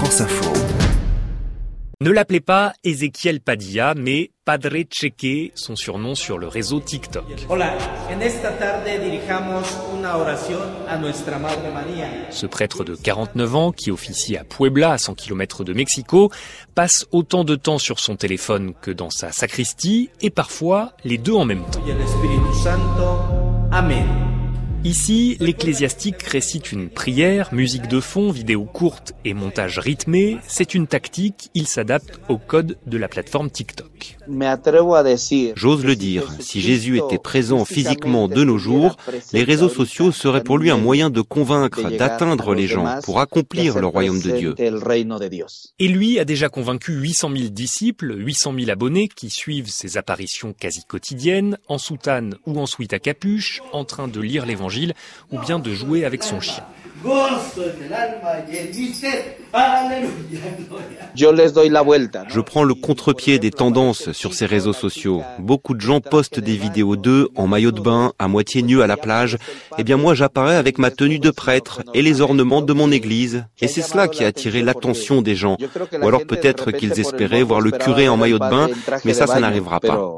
France Info. Ne l'appelez pas Ezequiel Padilla, mais Padre Cheque, son surnom sur le réseau TikTok. Hola, en esta tarde dirijamos una oración a nuestra Madre María. Ce prêtre de 49 ans, qui officie à Puebla, à 100 km de Mexico, passe autant de temps sur son téléphone que dans sa sacristie, et parfois les deux en même temps. Y Ici, l'ecclésiastique récite une prière, musique de fond, vidéo courte et montage rythmé. C'est une tactique, il s'adapte au code de la plateforme TikTok. J'ose le dire, si Jésus était présent physiquement de nos jours, les réseaux sociaux seraient pour lui un moyen de convaincre, d'atteindre les gens pour accomplir le royaume de Dieu. Et lui a déjà convaincu 800 000 disciples, 800 000 abonnés qui suivent ses apparitions quasi quotidiennes, en soutane ou en suite à capuche, en train de lire l'évangile ou bien de jouer avec son chien. Je prends le contre-pied des tendances sur ces réseaux sociaux. Beaucoup de gens postent des vidéos d'eux en maillot de bain, à moitié nus à la plage. Eh bien moi j'apparais avec ma tenue de prêtre et les ornements de mon église. Et c'est cela qui a attiré l'attention des gens. Ou alors peut-être qu'ils espéraient voir le curé en maillot de bain, mais ça, ça n'arrivera pas.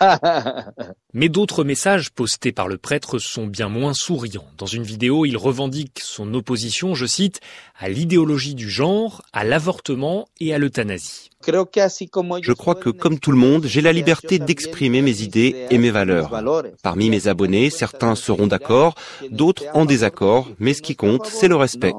Mais d'autres messages postés par le prêtre sont bien moins souriants. Dans une vidéo, il revendique son opposition, je cite, à l'idéologie du genre, à l'avortement et à l'euthanasie. Je crois que, comme tout le monde, j'ai la liberté d'exprimer mes idées et mes valeurs. Parmi mes abonnés, certains seront d'accord, d'autres en désaccord, mais ce qui compte, c'est le respect.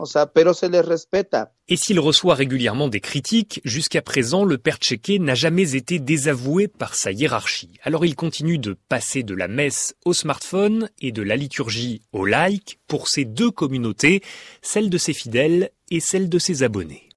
Et s'il reçoit régulièrement des critiques, jusqu'à présent, le père Tchéké n'a jamais été désavoué par sa hiérarchie. Alors il continue de passer de la messe au smartphone et de la liturgie au like pour ces deux communautés, celle de ses fidèles et celle de ses abonnés.